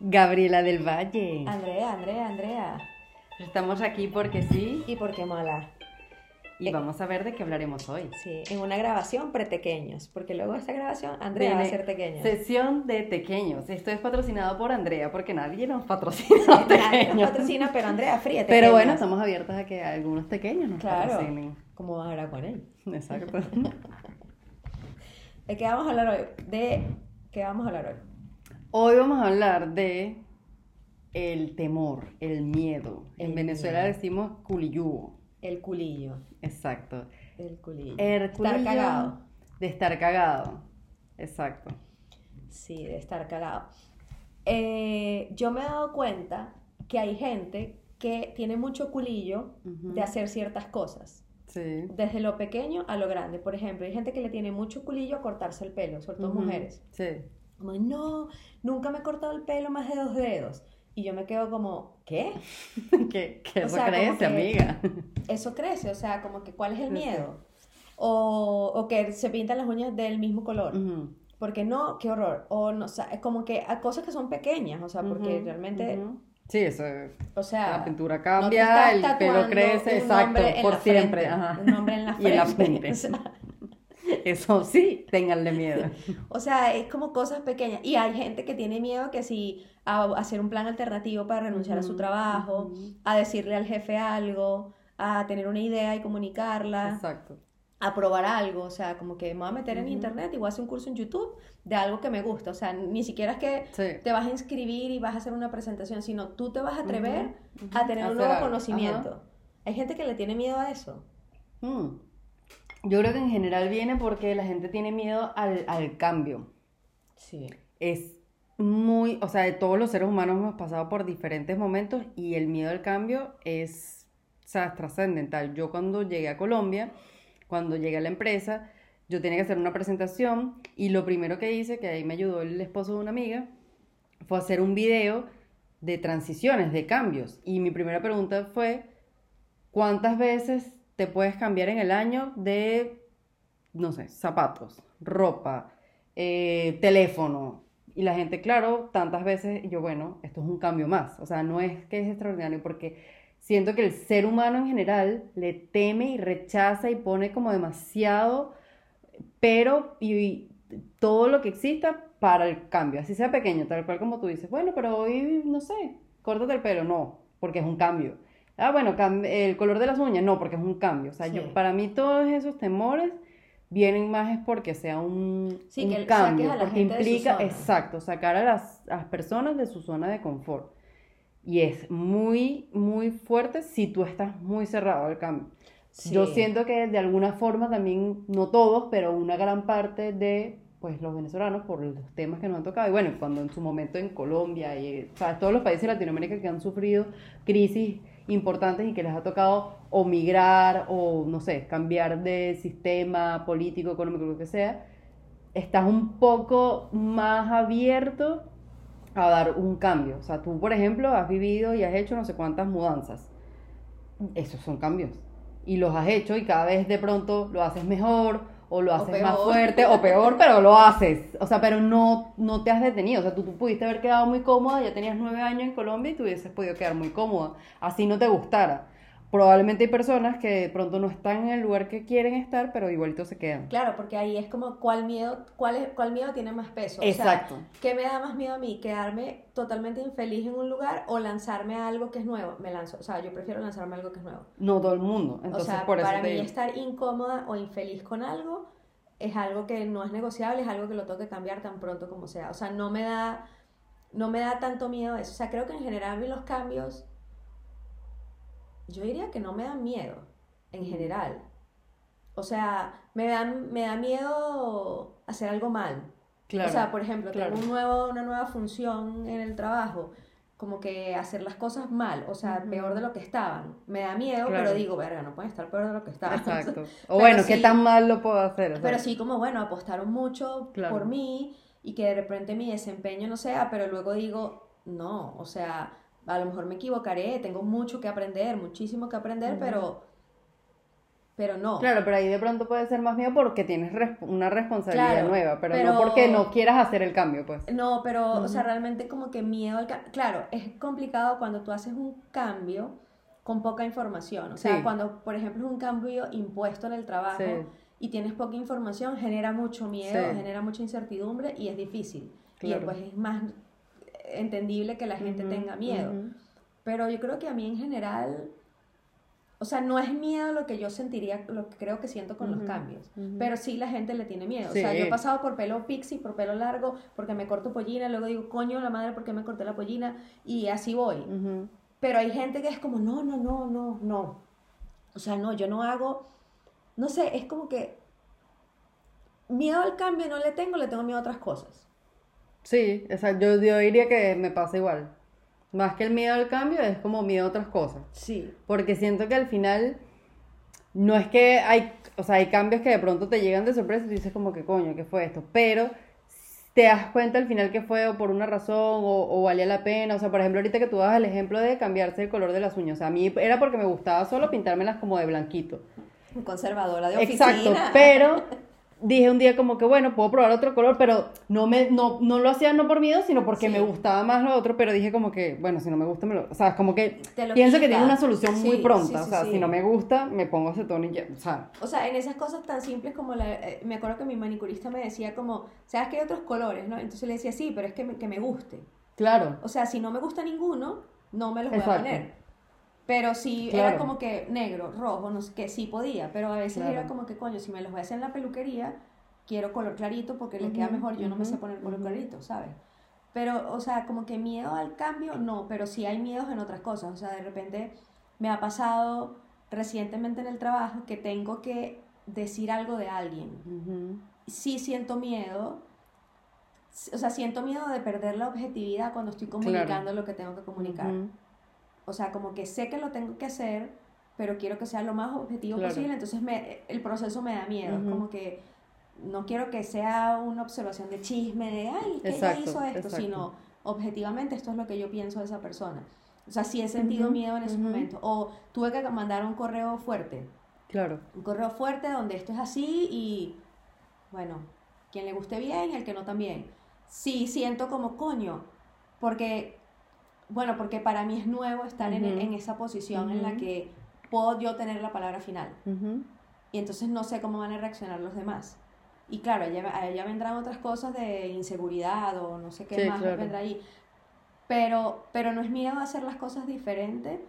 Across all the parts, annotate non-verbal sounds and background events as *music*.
Gabriela del Valle. Andrea, Andrea, Andrea. Estamos aquí porque sí ¿Y por qué mala? y vamos a ver de qué hablaremos hoy. Sí, en una grabación pre-tequeños, porque luego de esta grabación Andrea va a ser pequeña. Sesión de tequeños. Esto es patrocinado por Andrea porque nadie nos patrocina *laughs* Nadie nos tequeños. patrocina, pero Andrea, fríe Pero bueno, tequeños. estamos abiertos a que algunos tequeños nos Claro. patrocinen. ¿Cómo vas a hablar con él? Exacto. *laughs* ¿De qué vamos a hablar hoy? ¿De qué vamos a hablar hoy? Hoy vamos a hablar de el temor, el miedo. En El Venezuela miedo. decimos culiyugo. El culillo. Exacto. El culillo. El Estar culillo cagado. De estar cagado. Exacto. Sí, de estar cagado. Eh, yo me he dado cuenta que hay gente que tiene mucho culillo de hacer ciertas cosas. Sí. Desde lo pequeño a lo grande. Por ejemplo, hay gente que le tiene mucho culillo a cortarse el pelo, sobre todo mujeres. Sí. Como, no, nunca me he cortado el pelo más de dos dedos. Y yo me quedo como, ¿qué? *laughs* que, que eso sea, crece, que- amiga. Eso crece, o sea, como que ¿cuál es el miedo? O, o que se pintan las uñas del mismo color. Porque no, qué horror. O no, o sea, es como que hay cosas que son pequeñas, o sea, porque realmente, ujú. Sí, eso. o sea, La pintura no cambia, estás el pelo crece, exacto, por siempre. frente, ajá. Un nombre en la *laughs* Y en la frente. frente. *laughs* O sea, *laughs* Eso sí, ténganle miedo. *laughs* O sea, es como cosas pequeñas. Y hay gente que tiene miedo que si a hacer un plan alternativo para renunciar a su trabajo, a decirle al jefe algo, a tener una idea y comunicarla, Exacto. a probar algo. O sea, como que me voy a meter en internet y voy a hacer un curso en YouTube de algo que me gusta. O sea, ni siquiera es que Sí. te vas a inscribir y vas a hacer una presentación, sino tú te vas a atrever a tener un nuevo algo. conocimiento. Hay gente que le tiene miedo a eso. Mm. Yo creo que en general viene porque la gente tiene miedo al, al cambio. Sí. Es muy, o sea, de todos los seres humanos hemos pasado por diferentes momentos y el miedo al cambio es, o sea, es trascendental. Yo cuando llegué a Colombia, cuando llegué a la empresa, yo tenía que hacer una presentación y lo primero que hice, que ahí me ayudó el esposo de una amiga, fue hacer un video de transiciones, de cambios. Y mi primera pregunta fue, ¿cuántas veces te puedes cambiar en el año de, no sé, zapatos, ropa, eh, teléfono? Y la gente, claro, tantas veces, y yo, bueno, esto es un cambio más. O sea, no es que es extraordinario, porque siento que el ser humano en general le teme y rechaza y pone como demasiado, pero y todo lo que exista para el cambio, así sea pequeño, tal cual como tú dices, bueno, pero hoy, no sé, córtate el pelo, no, porque es un cambio. Ah, bueno, el color de las uñas, no, porque es un cambio. O sea, yo, para mí todos esos temores vienen más es porque sea un, Sí, un que saques cambio, a la porque gente de su implica, zona. exacto, sacar a las, a las personas de su zona de confort. Y es muy, muy fuerte si tú estás muy cerrado al cambio. Yo siento que de alguna forma también, no todos, pero una gran parte de pues los venezolanos por los temas que nos han tocado. Y bueno, cuando en su momento en Colombia y o sea, todos los países de Latinoamérica que han sufrido crisis importantes y que les ha tocado o migrar o no sé, cambiar de sistema político, económico, lo que sea, estás un poco más abierto a dar un cambio. O sea, tú, por ejemplo, has vivido y has hecho no sé cuántas mudanzas. Esos son cambios. Y los has hecho y cada vez de pronto lo haces mejor o lo O haces más fuerte o peor, pero lo haces. O sea, pero no, no te has detenido. O sea, tú, tú pudiste haber quedado muy cómoda, ya tenías nueve años en Colombia y tú hubieses podido quedar muy cómoda. Así no te gustara. Probablemente hay personas que de pronto no están en el lugar que quieren estar, pero igualito se quedan. Claro, porque ahí es como cuál miedo, cuál, es, cuál miedo tiene más peso. O sea, Exacto. ¿Qué me da más miedo a mí? ¿Quedarme totalmente infeliz en un lugar o lanzarme a algo que es nuevo? Me lanzo, o sea, yo prefiero lanzarme a algo que es nuevo. No todo el mundo. Entonces, o sea, por eso para mí digo. estar incómoda o infeliz con algo es algo que no es negociable, es algo que lo tengo que cambiar tan pronto como sea. O sea, no me da, no me da tanto miedo eso. O sea, creo que en general a mí los cambios, yo diría que no me dan miedo, en general. O sea, me dan, me da miedo hacer algo mal. Claro, o sea, por ejemplo, claro. tengo un nuevo, una nueva función en el trabajo, como que hacer las cosas mal, o sea, peor de lo que estaban. Me da miedo, Claro. pero digo, verga, no pueden estar peor de lo que estaban. Exacto. *laughs* O bueno, ¿qué sí- tan mal lo puedo hacer? O sea, Pero sí, como bueno, apostaron mucho por mí y que de repente mi desempeño no sea, pero luego digo, no, o sea, a lo mejor me equivocaré, tengo mucho que aprender, muchísimo que aprender, Ujú. pero pero no. Claro, pero ahí de pronto puede ser más miedo porque tienes una responsabilidad nueva, pero, no porque no quieras hacer el cambio, pues. No, pero, o sea, realmente como que miedo al cambio. Claro, es complicado cuando tú haces un cambio con poca información. O sea, cuando, por ejemplo, es un cambio impuesto en el trabajo y tienes poca información, genera mucho miedo, genera mucha incertidumbre y es difícil. Y pues es más entendible que la gente tenga miedo. Pero yo creo que a mí en general o sea, no es miedo lo que yo sentiría, lo que creo que siento con los cambios, pero sí la gente le tiene miedo. O sea, yo he pasado por pelo pixie, por pelo largo, porque me corto pollina, luego digo, coño, la madre, ¿por qué me corté la pollina? Y así voy. Pero hay gente que es como, no, no, no, no, no. O sea, no, yo no hago, no sé, es como que miedo al cambio no le tengo, le tengo miedo a otras cosas. Sí, o sea, yo, yo diría que me pasa igual. Más que el miedo al cambio, es como miedo a otras cosas. Sí. Porque siento que al final no es que hay, o sea, hay cambios que de pronto te llegan de sorpresa y tú dices como que coño, ¿qué fue esto? Pero te das cuenta al final que fue o por una razón o, o, valía la pena. O sea, por ejemplo, ahorita que tú das el ejemplo de cambiarse el color de las uñas. O sea, a mí era porque me gustaba solo pintármelas como de blanquito. Conservadora de oficina. Exacto, pero *laughs* dije un día como que bueno, puedo probar otro color, pero no me no, no lo hacía no por miedo, sino porque me gustaba más lo otro, pero dije como que, bueno, si no me gusta me lo, o sea, como que pienso que tiene una solución muy pronta, o sea, si no me gusta, me pongo acetona y ya, o sea. O sea, en esas cosas tan simples como la eh, me acuerdo que mi manicurista me decía como, ¿sabes que hay otros colores, no? Entonces le decía, "Sí, pero es que me, que me guste." Claro. O sea, si no me gusta ninguno, no me los voy a poner. Pero si era como que negro, rojo, no sé qué, sí podía, pero a veces era como que, coño, si me los voy a hacer en la peluquería, quiero color clarito porque le queda mejor, yo no me sé poner color clarito, ¿sabes? Pero, o sea, como que miedo al cambio, no, pero sí hay miedos en otras cosas. O sea, de repente me ha pasado recientemente en el trabajo que tengo que decir algo de alguien. Sí siento miedo, o sea, siento miedo de perder la objetividad cuando estoy comunicando lo que tengo que comunicar. O sea, como que sé que lo tengo que hacer, pero quiero que sea lo más objetivo posible, entonces me, el proceso me da miedo. Es como que no quiero que sea una observación de chisme, de, ay, que ella hizo esto, sino objetivamente esto es lo que yo pienso de esa persona. O sea, si he sentido miedo en ese momento. O tuve que mandar un correo fuerte. Claro. Un correo fuerte donde esto es así y, bueno, quien le guste bien, el que no también. Sí, siento como coño, porque, bueno, porque para mí es nuevo estar en, en, esa posición en la que puedo yo tener la palabra final. Y entonces no sé cómo van a reaccionar los demás. Y claro, allá, allá vendrán otras cosas de inseguridad o no sé qué más vendrá ahí. Pero, pero no es miedo a hacer las cosas diferentes,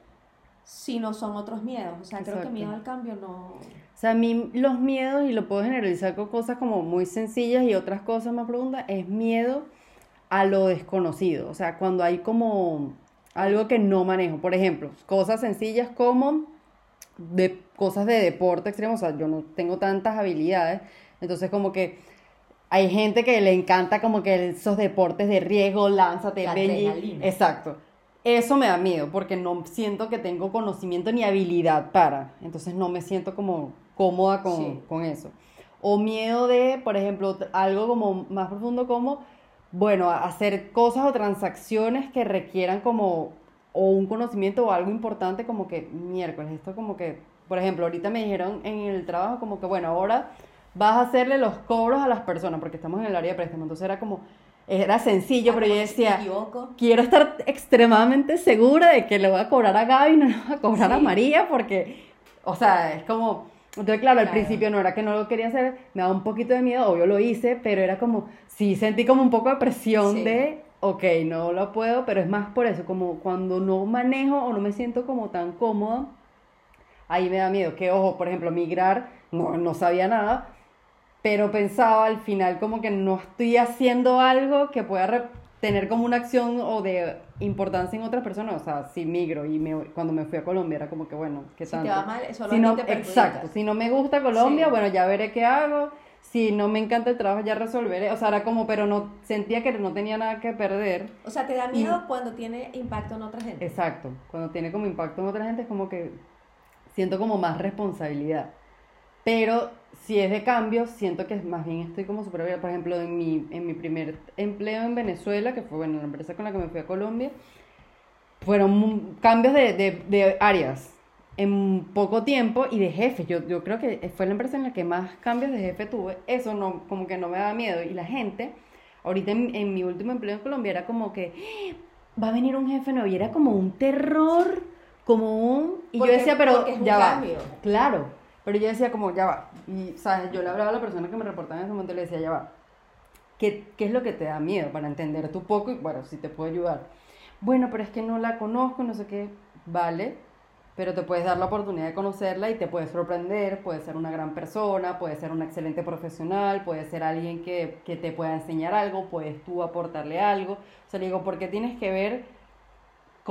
sino son otros miedos. O sea, creo que miedo al cambio no... O sea, a mí los miedos, y lo puedo generalizar con cosas como muy sencillas y otras cosas más profundas, es miedo a lo desconocido. O sea, cuando hay como algo que no manejo. Por ejemplo, cosas sencillas como de cosas de deporte extremo. O sea, yo no tengo tantas habilidades entonces como que hay gente que le encanta como que esos deportes de riesgo, lánzate, belly. Exacto. Eso me da miedo porque no siento que tengo conocimiento ni habilidad para. Entonces no me siento como cómoda con, con eso. O miedo de, por ejemplo, algo como más profundo como, bueno, hacer cosas o transacciones que requieran como o un conocimiento o algo importante como que miércoles, esto como que, por ejemplo, ahorita me dijeron en el trabajo como que, bueno, ahora vas a hacerle los cobros a las personas, porque estamos en el área de préstamo. Entonces era como, era sencillo, pero yo decía, quiero estar extremadamente segura de que le voy a cobrar a Gaby, no le voy a cobrar a María, porque, o sea, es como, entonces claro, al principio no era que no lo quería hacer, me daba un poquito de miedo, obvio lo hice, pero era como, sí sentí como un poco de presión de, ok, no lo puedo, pero es más por eso, como cuando no manejo o no me siento como tan cómoda, ahí me da miedo, que ojo, por ejemplo, migrar, no, no sabía nada, pero pensaba al final como que no estoy haciendo algo que pueda tener como una acción o de importancia en otras personas, o sea, si migro y me, cuando me fui a Colombia era como que bueno, ¿qué tanto? Si te va mal, eso si no, Exacto, si no me gusta Colombia, bueno, ya veré qué hago, si no me encanta el trabajo ya resolveré, o sea, era como, pero no, sentía que no tenía nada que perder. O sea, te da miedo cuando tiene impacto en otra gente. Exacto, cuando tiene como impacto en otra gente es como que siento como más responsabilidad. Pero si es de cambio, siento que más bien estoy como superior. Por ejemplo, en mi, en mi primer empleo en Venezuela, que fue bueno, la empresa con la que me fui a Colombia, fueron cambios de, de, de áreas. en poco tiempo y de jefe. Yo, yo creo que fue la empresa en la que más cambios de jefe tuve. Eso no, como que no me daba miedo. Y la gente, ahorita en, en mi último empleo en Colombia, era como que va a venir un jefe nuevo y era como un terror, como un... Y Porque- yo decía, pero es ya va. Claro, pero yo decía como, ya va. Y, ¿sabes? Yo le hablaba a la persona que me reportaba en ese momento y le decía, ya va. ¿Qué, ¿Qué es lo que te da miedo para entender tu poco? Y bueno, si te puedo ayudar. Bueno, pero es que no la conozco, no sé qué. Vale, pero te puedes dar la oportunidad de conocerla y te puedes sorprender, puede ser una gran persona, puede ser una excelente profesional, puede ser alguien que, que te pueda enseñar algo, puedes tú aportarle algo. O sea, le digo, ¿por qué tienes que ver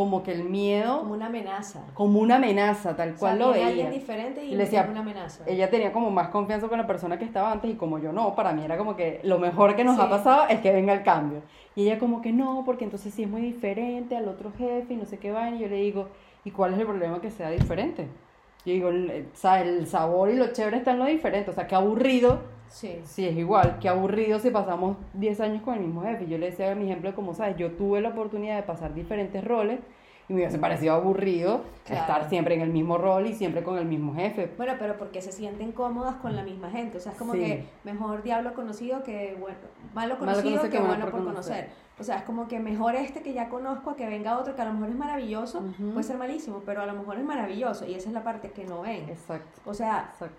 como que el miedo Como una amenaza. como una amenaza, tal O sea, cual lo veía? alguien diferente y le decía, una amenaza. Ella tenía como más confianza con la persona que estaba antes y como yo no, para mí era como que lo mejor que nos Sí. ha pasado es que venga el cambio. Y ella como que no, porque entonces sí es muy diferente al otro jefe y no sé qué va. Y yo le digo, ¿y cuál es el problema que sea diferente? Yo digo, el, sa- el sabor y lo chévere está en lo diferente. O sea, qué aburrido Sí. si es igual, qué aburrido si pasamos 10 años con el mismo jefe. Yo le decía mi ejemplo, como sabes, yo tuve la oportunidad de pasar diferentes roles y me hubiese parecido aburrido Claro. estar siempre en el mismo rol y siempre con el mismo jefe. Bueno, pero porque se sienten cómodas con la misma gente. O sea, es como Sí. que mejor diablo conocido que bueno, malo Malo conocido que que bueno por conocer. conocer. O sea, es como que mejor este que ya conozco a que venga otro que a lo mejor es maravilloso, puede ser malísimo, pero a lo mejor es maravilloso y esa es la parte que no ven. Exacto, O sea, exacto.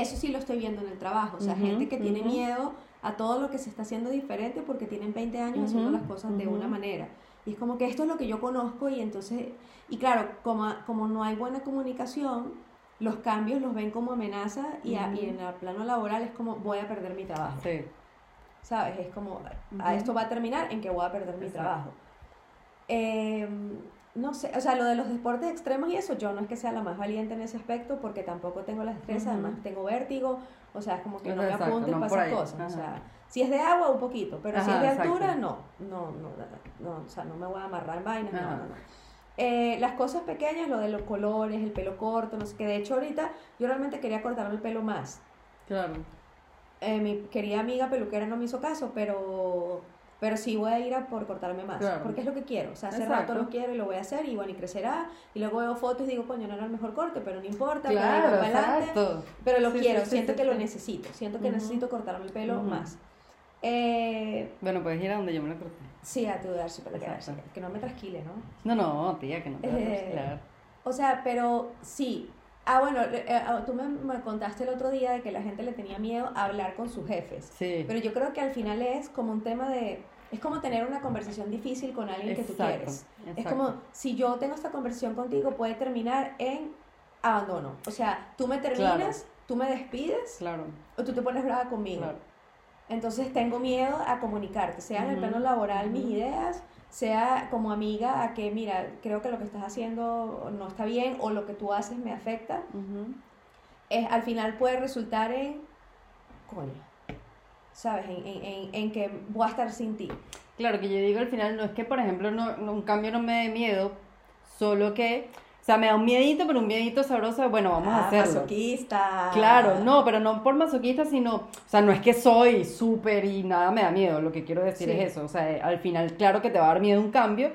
Eso sí lo estoy viendo en el trabajo. O sea, gente que tiene miedo a todo lo que se está haciendo diferente porque tienen 20 años haciendo las cosas de una manera. Y es como que esto es lo que yo conozco y entonces, y claro, como, como no hay buena comunicación, los cambios los ven como amenaza y, a- y en el plano laboral es como voy a perder mi trabajo. Sí, ¿Sabes? Es como, a esto va a terminar en que voy a perder mi Exacto. trabajo. Eh, no sé, o sea, lo de los deportes extremos y eso, yo no es que sea la más valiente en ese aspecto porque tampoco tengo la destreza, además tengo vértigo, o sea, es como que no me Exacto, no esas ahí, cosas. O sea, si es de agua, un poquito, pero si es de exacto. altura, no, no, no, no, no, o sea, no me voy a amarrar en vainas, no, Ajá. no, no. Eh, las cosas pequeñas, lo de los colores, el pelo corto, no sé qué, de hecho ahorita yo realmente quería cortarme el pelo más. claro. Eh, mi querida amiga peluquera no me hizo caso, pero, pero sí voy a ir a por cortarme más, Claro. porque es lo que quiero. O sea, hace Exacto. rato lo quiero y lo voy a hacer y bueno, y crecerá. Y luego veo fotos y digo, coño, no era el mejor corte, pero no importa, Claro, para adelante. Pero lo Sí, quiero, sí, siento sí, que lo necesito, siento que necesito cortarme el pelo más. Eh, Bueno, puedes ir a donde yo me lo corté. sí, a tu dar sí, para quedarse, que no me trasquile, ¿no? No, no, tía, que no te vas a Eh. O sea, pero sí. Ah, bueno, eh, eh, tú me, me contaste el otro día de que la gente le tenía miedo a hablar con sus jefes. Sí. Pero yo creo que al final es como un tema de... Es como tener una conversación difícil con alguien que tú Exacto, quieres. Es exacto. como, si yo tengo esta conversación contigo, puede terminar en abandono. O sea, tú me terminas, Claro. tú me despides Claro, o tú te pones brava conmigo. claro. Entonces tengo miedo a comunicarte, sea en el plano laboral mis ideas, sea como amiga a que, mira, creo que lo que estás haciendo no está bien o lo que tú haces me afecta. Es, al final puede resultar en, coño, ¿sabes? En, en, en, que voy a estar sin ti. Claro, que yo digo al final, no es que, por ejemplo, no, no- un cambio no me dé miedo, solo que, sea, me da un miedito, pero un miedito sabroso de, bueno, vamos a Ah, hacerlo. Masoquista. Claro, no, pero no por masoquista, sino, o sea, no es que soy súper y nada me da miedo, lo que quiero decir Sí. es eso, o sea, eh, al final, claro que te va a dar miedo un cambio,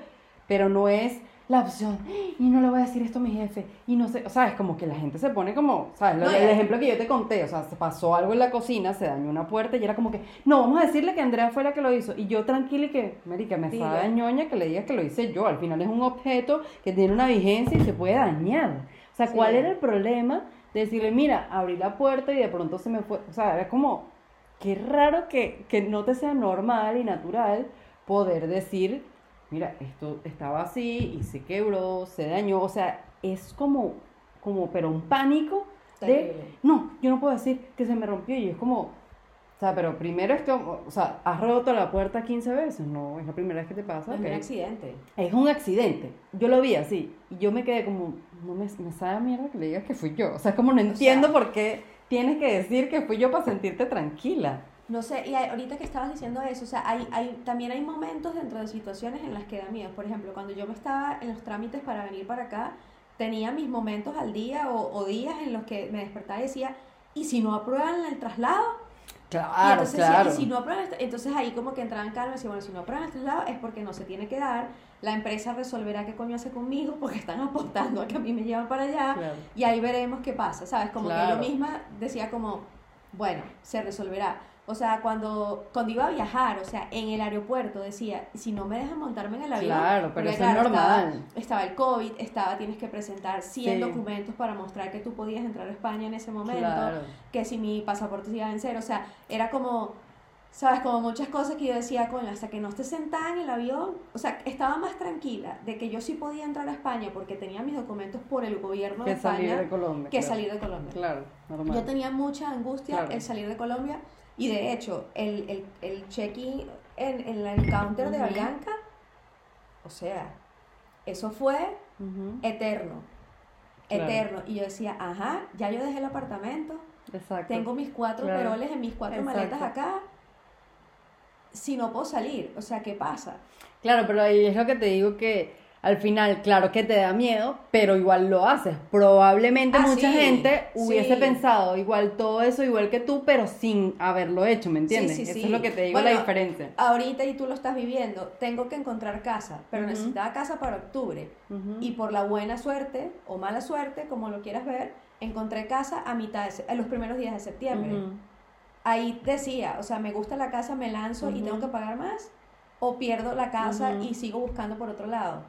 pero no es la opción, y no le voy a decir esto a mi jefe, y no sé, o sea, es como que la gente se pone como, ¿sabes? No, el ejemplo que yo te conté, o sea, se pasó algo en la cocina, se dañó una puerta y era como que, no, vamos a decirle que Andrea fue la que lo hizo, y yo tranquila y que, Marica, me Dile. sabe ñoña que le digas que lo hice yo, al final es un objeto que tiene una vigencia y se puede dañar. O sea, Sí. ¿cuál era el problema de decirle, mira, abrí la puerta y de pronto se me fue? O sea, era como, qué raro que, que no te sea normal y natural poder decir, mira, esto estaba así y se quebró, se dañó. O sea, es como, como pero un pánico de, no, yo no puedo decir que se me rompió y es como, o sea, pero primero esto, o sea, has roto la puerta 15 veces, no, es la primera vez que te pasa. Es un accidente. Es un accidente. Yo lo vi así. Y yo me quedé como, no me, me sabe a mierda que le digas que fui yo. O sea, como no entiendo sea- por qué tienes que decir que fui yo para sentirte tranquila. No sé, y ahorita que estabas diciendo eso, o sea, hay, hay, también hay momentos dentro de situaciones en las que da miedo. Por ejemplo, cuando yo me estaba en los trámites para venir para acá, tenía mis momentos al día o, o días en los que me despertaba y decía, ¿y si no aprueban el traslado? Claro, y entonces, claro. y si no aprueban entonces ahí como que entraban calma y decían, bueno, si no aprueban el traslado es porque no se tiene que dar, la empresa resolverá qué coño hace conmigo porque están apostando a que a mí me llevan para allá Claro. y ahí veremos qué pasa, ¿sabes? Como que yo misma decía como, bueno, se resolverá. O sea, cuando, cuando iba a viajar, o sea, en el aeropuerto decía, si no me dejan montarme en el avión, Claro, pero es normal. Estaba, estaba el COVID, estaba, tienes que presentar 100 Sí. documentos para mostrar que tú podías entrar a España en ese momento Claro. que si mi pasaporte se iba a vencer, o sea, era como, sabes, como muchas cosas que yo decía, coño, hasta que no esté sentada en el avión, o sea, estaba más tranquila de que yo sí podía entrar a España porque tenía mis documentos por el gobierno de Que salir España de Colombia. que claro. salir de Colombia. Claro, normal. Yo tenía mucha angustia el salir de Colombia y de hecho el, el, el check-in en, en el counter de Ujú. Avianca, o sea, eso fue eterno, Claro. eterno. Y yo decía, ajá, ya yo dejé el apartamento, Exacto. tengo mis cuatro Claro. peroles en mis cuatro Exacto. maletas acá. Si no puedo salir, o sea, ¿qué pasa? Claro, pero ahí es lo que te digo que al final, claro que te da miedo, pero igual lo haces. Probablemente Ah, mucha sí, gente hubiese sí. pensado igual todo eso igual que tú, pero sin haberlo hecho, ¿me entiendes? Sí, eso es lo que te digo Bueno, la diferencia. Ahorita y tú lo estás viviendo, tengo que encontrar casa, pero necesitaba casa para octubre. Y por la buena suerte o mala suerte, como lo quieras ver, encontré casa a mitad de, los primeros días de septiembre. Ahí decía, o sea, me gusta la casa, me lanzo y tengo que pagar más, o pierdo la casa y sigo buscando por otro lado.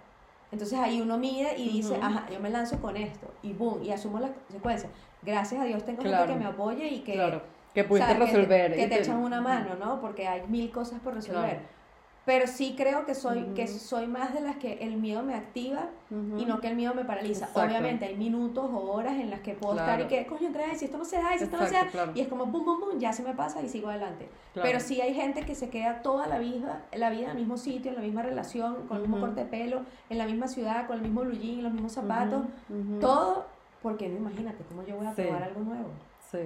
Entonces ahí uno mide y dice, ajá, yo me lanzo con esto, y boom, y asumo las consecuencias. Gracias a Dios tengo Claro. gente que me apoye y que, Claro, que pudiste ¿sabes? que te- resolver. Que te, echan una mano, ¿no? Porque hay mil cosas por resolver. Claro. Pero sí creo que soy, que soy más de las que el miedo me activa y no que el miedo me paraliza. Exacto. Obviamente hay minutos o horas en las que puedo estar y que, coño, otra vez, si esto no se da, y si esto no se da, claro. y es como, bum, bum, bum, ya se me pasa y sigo adelante. Claro. Pero sí hay gente que se queda toda la vida, la vida en el mismo sitio, en la misma relación, con el mismo corte de pelo, en la misma ciudad, con el mismo blue los mismos zapatos, todo, porque imagínate cómo yo voy a Sí. probar algo nuevo. Sí.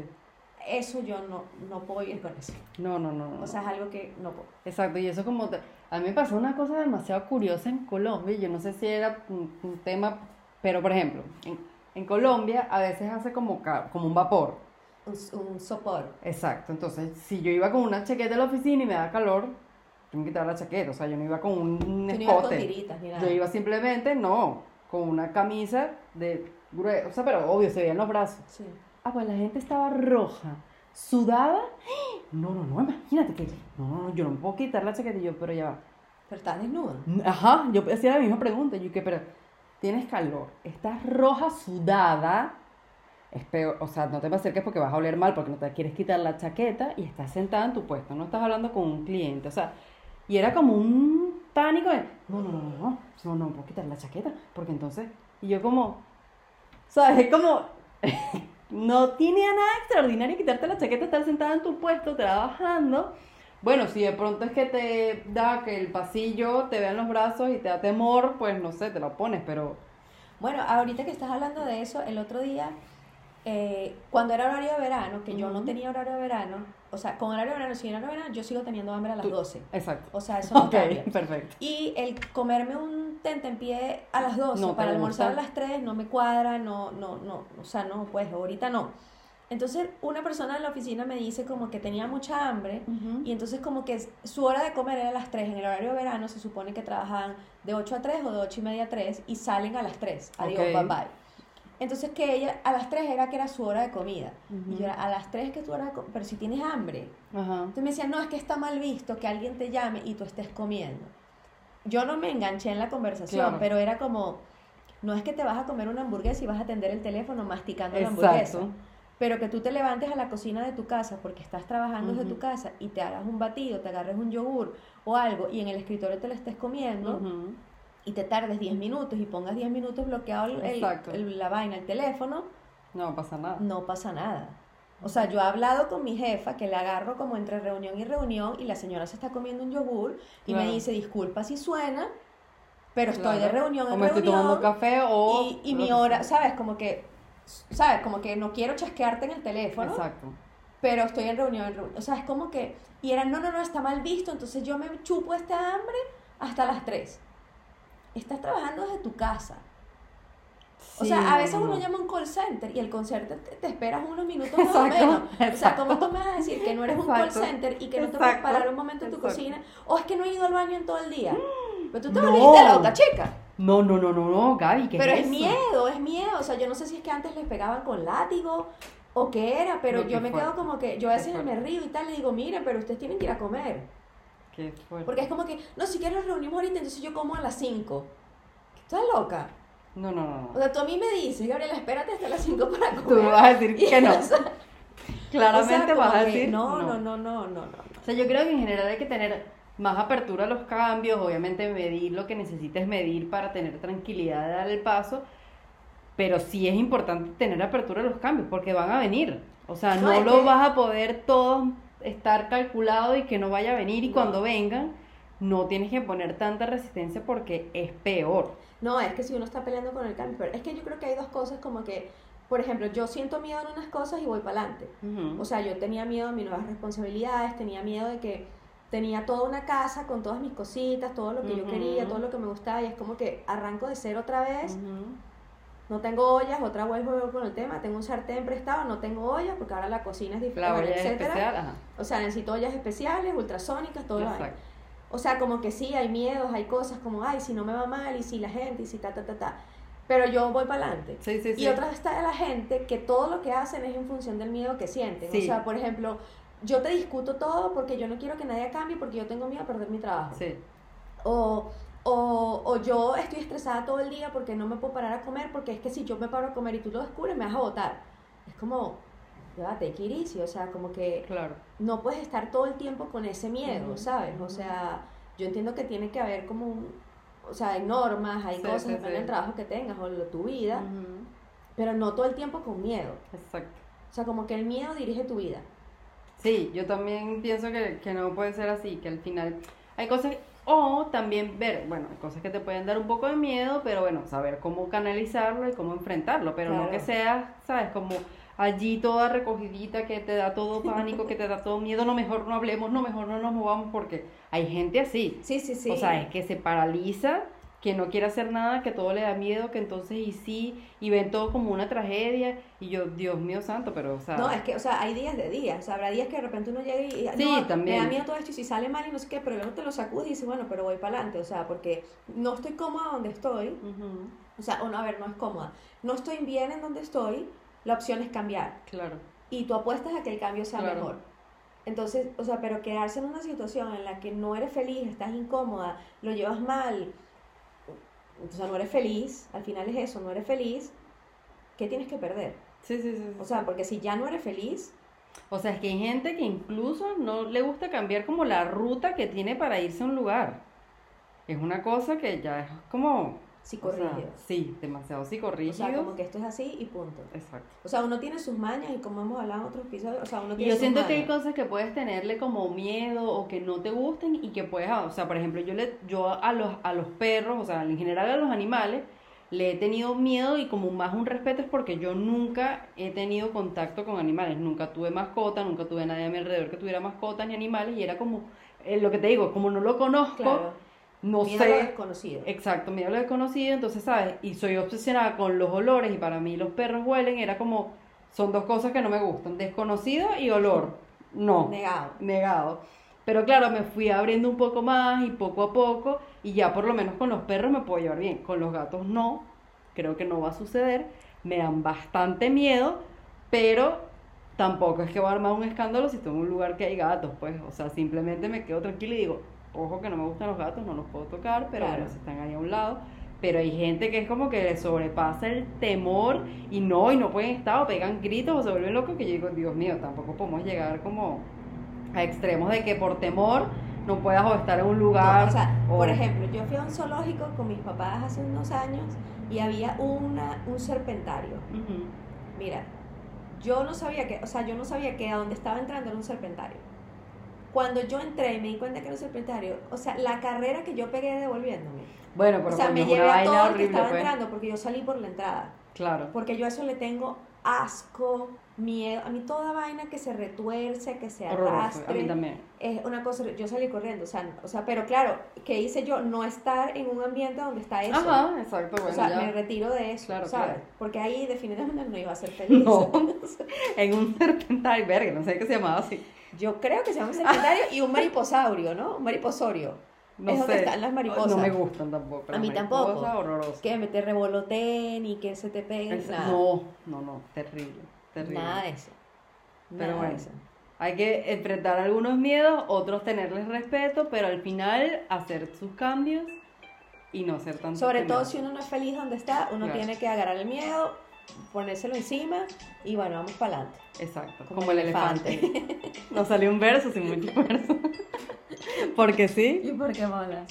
Eso yo no, no puedo vivir con eso. No, no, no. no. O sea, es algo que no puedo. Exacto, y eso como te- a mí me pasó una cosa demasiado curiosa en Colombia, y yo no sé si era un, un tema, pero por ejemplo, en, en Colombia a veces hace como, como un vapor. Un, un sopor. Exacto, entonces si yo iba con una chaqueta a la oficina y me da calor, tengo que quitar la chaqueta, o sea, yo no iba con un, Tú no con tiritas ni nada. Yo iba simplemente, no, con una camisa de grueso, o sea, pero obvio, se veían los brazos. Sí. Ah, pues la gente estaba roja, sudada. *gasps* No, no, no, imagínate que. No, no, no, yo no me puedo quitar la chaqueta y yo, pero ya va. Pero estás desnuda. Ajá, yo hacía la misma pregunta. Yo que, pero tienes calor, estás roja, sudada. Es peor, o sea, no te acerques porque vas a oler mal porque no te quieres quitar la chaqueta y estás sentada en tu puesto, no estás hablando con un cliente, o sea, y era como un pánico de, no, no, no, no, no, no, no puedo quitar la chaqueta porque entonces, y yo como, ¿sabes? Es como, *laughs* no tiene nada extraordinario quitarte la chaqueta, estar sentada en tu puesto, trabajando. Bueno, si de pronto es que te da que el pasillo te vean los brazos y te da temor, pues no sé, te lo pones, pero Bueno, ahorita que estás hablando de eso, el otro día, eh, cuando era horario de verano, que yo no tenía horario de verano, o sea, con horario de verano, sin horario de verano, yo sigo teniendo hambre a las Tú- 12. exacto. O sea, eso no Ok, cambia. perfecto. Y el comerme un tentempié a las 12 No para almorzar a las 3 no me cuadra, no, no, no, o sea, no, pues ahorita no. Entonces, una persona en la oficina me dice como que tenía mucha hambre y entonces como que su hora de comer era a las 3. En el horario de verano se supone que trabajan de 8 a 3 o de 8 y media a 3 y salen a las 3. Adiós, Ok. bye bye. Entonces que ella a las 3 era que era su hora de comida. Y Ujú. yo era, a las 3 que tu hora de comida, pero si tienes hambre. Ajá. Entonces me decía, no, es que está mal visto que alguien te llame y tú estés comiendo. Yo no me enganché en la conversación, Claro. pero era como, no es que te vas a comer una hamburguesa y vas a atender el teléfono masticando la hamburguesa. Exacto. Pero que tú te levantes a la cocina de tu casa porque estás trabajando desde tu casa y te hagas un batido, te agarres un yogur o algo y en el escritorio te lo estés comiendo y te tardes 10 minutos y pongas 10 minutos bloqueado Exacto. el- la vaina, el teléfono, No pasa nada. no pasa nada. O sea, yo he hablado con mi jefa que le agarro como entre reunión y reunión y la señora se está comiendo un yogur y me dice, disculpa si suena, pero estoy de reunión O en me estoy tomando café o. y, mi hora. ¿sabes? Como que, ¿sabes? Como que no quiero chasquearte en el teléfono, Exacto. pero estoy en reunión, en reunión. O sea, es como que, y era, no, no, no, está mal visto, entonces yo me chupo esta hambre hasta las 3. Estás trabajando desde tu casa. O sea, a veces no, uno no. llama a un call center y el call center te, te esperas unos minutos *laughs* más Exacto, o menos. O sea. ¿cómo tú me vas a decir que no eres un call center y que no te puedes parar un momento en tu cocina? O es que no he ido al baño en todo el día. *gasps* Pero tú te No. volviste loca, chica. No, no, no, no, no, Gaby, ¿qué Pero es eso? miedo, es miedo. O sea, yo no sé si es que antes les pegaban con látigo o qué era, pero No, yo me quedo como que, yo a veces me río y tal, le digo, mire, pero ustedes tienen que ir a comer. Qué fuerte. Porque es como que, no, si quieres nos reunimos ahorita, entonces yo como a las 5. ¿Estás loca? No, no, no. O sea, tú a mí me dices, Gabriela, espérate hasta las 5 para Tú comer. me vas a decir que no. o sea, *laughs* Claramente o sea, vas a decir no, no, no, no, no, no. O sea, yo creo que en general hay que tener más apertura a los cambios, obviamente medir lo que necesites medir para tener tranquilidad de dar el paso, pero sí es importante tener apertura a los cambios porque van a venir. O sea, No, lo que- vas a poder todo estar calculado y que no vaya a venir y No. cuando vengan no tienes que poner tanta resistencia porque es peor. No, es que si uno está peleando con el cambio, pero es que yo creo que hay dos cosas como que, por ejemplo, yo siento miedo en unas cosas y voy para adelante. O sea, yo tenía miedo de mis nuevas responsabilidades, tenía miedo de que tenía toda una casa con todas mis cositas, todo lo que yo quería, todo lo que me gustaba, y es como que arranco de cero otra vez, no tengo ollas, otra vuelvo con el tema, tengo un sartén prestado, no tengo ollas, porque ahora la cocina es diferente, es etcétera. especial. O sea, necesito ollas especiales, ultrasónicas, todo lo Exacto. O sea, como que sí, hay miedos, hay cosas como, ay, si no me va mal, y si la gente, y si ta, ta, ta, ta. Pero yo voy para adelante. Sí, sí, sí. Y otra está la gente que todo lo que hacen es en función del miedo que sienten. Sí. O sea, por ejemplo, yo te discuto todo porque yo no quiero que nadie cambie porque yo tengo miedo a perder mi trabajo. Sí. O, o, o yo estoy estresada todo el día porque no me puedo parar a comer porque es que si yo me paro a comer y tú lo descubres me vas a botar. Es como, it easy, o sea, como que Claro. no puedes estar todo el tiempo con ese miedo, ¿sabes? O sea, yo entiendo que tiene que haber como un, o sea, hay normas, hay Sí, cosas, sí, depende sí. del trabajo que tengas o de tu vida, pero no todo el tiempo con miedo. Exacto. O sea, como que el miedo dirige tu vida. Sí, yo también pienso que, que no puede ser así, que al final hay cosas, o también ver, bueno, hay cosas que te pueden dar un poco de miedo, pero bueno, saber cómo canalizarlo y cómo enfrentarlo, pero no que seas, ¿sabes? Como allí toda recogidita que te da todo *laughs* pánico, que te da todo miedo, no, mejor no hablemos, no, mejor no nos movamos, porque hay gente así, Sí, sí, sí. o sea, es que se paraliza, que no quiere hacer nada, que todo le da miedo, que entonces y sí, y ven todo como una tragedia, y yo, Dios mío santo, pero, o sea... No, es que, o sea, hay días de días. O sea, habrá días que de repente uno llega y, Sí, no, también. me da miedo todo esto y si sale mal y no sé qué, pero luego te lo sacudes y dices, bueno, pero voy para adelante. O sea, porque no estoy cómoda donde estoy. O sea, o no, a ver, no es cómoda. No estoy bien en donde estoy. La opción es cambiar. Claro. Y tú apuestas a que el cambio sea Claro. mejor. Entonces, o sea, pero quedarse en una situación en la que no eres feliz, estás incómoda, lo llevas mal, o sea, no eres feliz, al final es eso, no eres feliz, ¿qué tienes que perder? Sí, sí, sí. sí. O sea, porque si ya no eres feliz, O sea, es que hay gente que incluso no le gusta cambiar como la ruta que tiene para irse a un lugar. Es una cosa que ya es como... o sea, sí, demasiado O psicorrígido. sea, como que esto es así y punto. Exacto. O sea, uno tiene sus mañas y como hemos hablado en otros episodios, o sea, uno Y tiene yo sus siento que hay cosas que puedes tenerle como miedo o que no te gusten y que puedes, o sea, por ejemplo, yo le yo a los a los perros, o sea, en general a los animales le he tenido miedo y como más un respeto es porque yo nunca he tenido contacto con animales, nunca tuve mascota, nunca tuve nadie a mi alrededor que tuviera mascotas ni animales y era como eh, lo que te digo, como no lo conozco, Claro, no miedo a lo sé desconocido. Exacto, miedo a lo desconocido, entonces, ¿sabes? Y soy obsesionada con los olores y para mí los perros huelen, era como, son dos cosas que no me gustan, desconocido y olor. *laughs* No, Negado. negado. Pero claro, me fui abriendo un poco más y poco a poco y ya por lo menos con los perros me puedo llevar bien, con los gatos no, creo que no va a suceder, me dan bastante miedo, pero tampoco es que va a armar un escándalo si estoy en un lugar que hay gatos, pues, o sea, simplemente me quedo tranquila y digo, ojo que no me gustan los gatos, no los puedo tocar, pero Claro. bueno, si están ahí a un lado. Pero hay gente que es como que le sobrepasa el temor y no, y no pueden estar o pegan gritos o se vuelven locos que yo digo, Dios mío, tampoco podemos llegar como a extremos de que por temor no puedas o estar en un lugar. No, o sea, o- por ejemplo, yo fui a un zoológico con mis papás hace unos años y había una, un serpentario. Mira, yo no sabía que, o sea, yo no sabía que a donde estaba entrando era un serpentario. Cuando yo entré y me di cuenta que era un serpentario, o sea, la carrera que yo pegué devolviéndome. Bueno, O pero sea, coño, me una llevé a todo el que estaba pues. entrando porque yo salí por la entrada. Claro. Porque yo a eso le tengo asco, miedo. A mí toda vaina que se retuerce, que se Horroroso, arrastre. a mí también. Es una cosa, yo salí corriendo, o sea, o sea, pero claro, ¿qué hice yo? No estar en un ambiente donde está eso. Ajá, exacto, O bueno, sea, ya. me retiro de eso, Claro, ¿sabes? claro. Porque ahí definitivamente no iba a ser *laughs* feliz. No, en un *laughs* serpentario, verga, no sé qué se llamaba así. Yo creo que se llama *laughs* un serpentario y un mariposaurio, ¿no? Un mariposorio. No es sé. donde están las mariposas. No me gustan tampoco. A mí tampoco. horroroso. Que me te revoloteen y que se te peguen. Es- nada. No, no, no, terrible, terrible. Nada de eso. Pero Nada de bueno, eso. hay que enfrentar algunos miedos, otros tenerles respeto, pero al final hacer sus cambios y no ser tan Sobre todo si uno no es feliz donde está, uno Claro. tiene que agarrar el miedo, ponérselo encima y bueno, vamos para adelante. Exacto, Como como, el el elefante. Nos salió un verso sin mucho verso. *laughs* Porque sí. ¿Y por qué mola?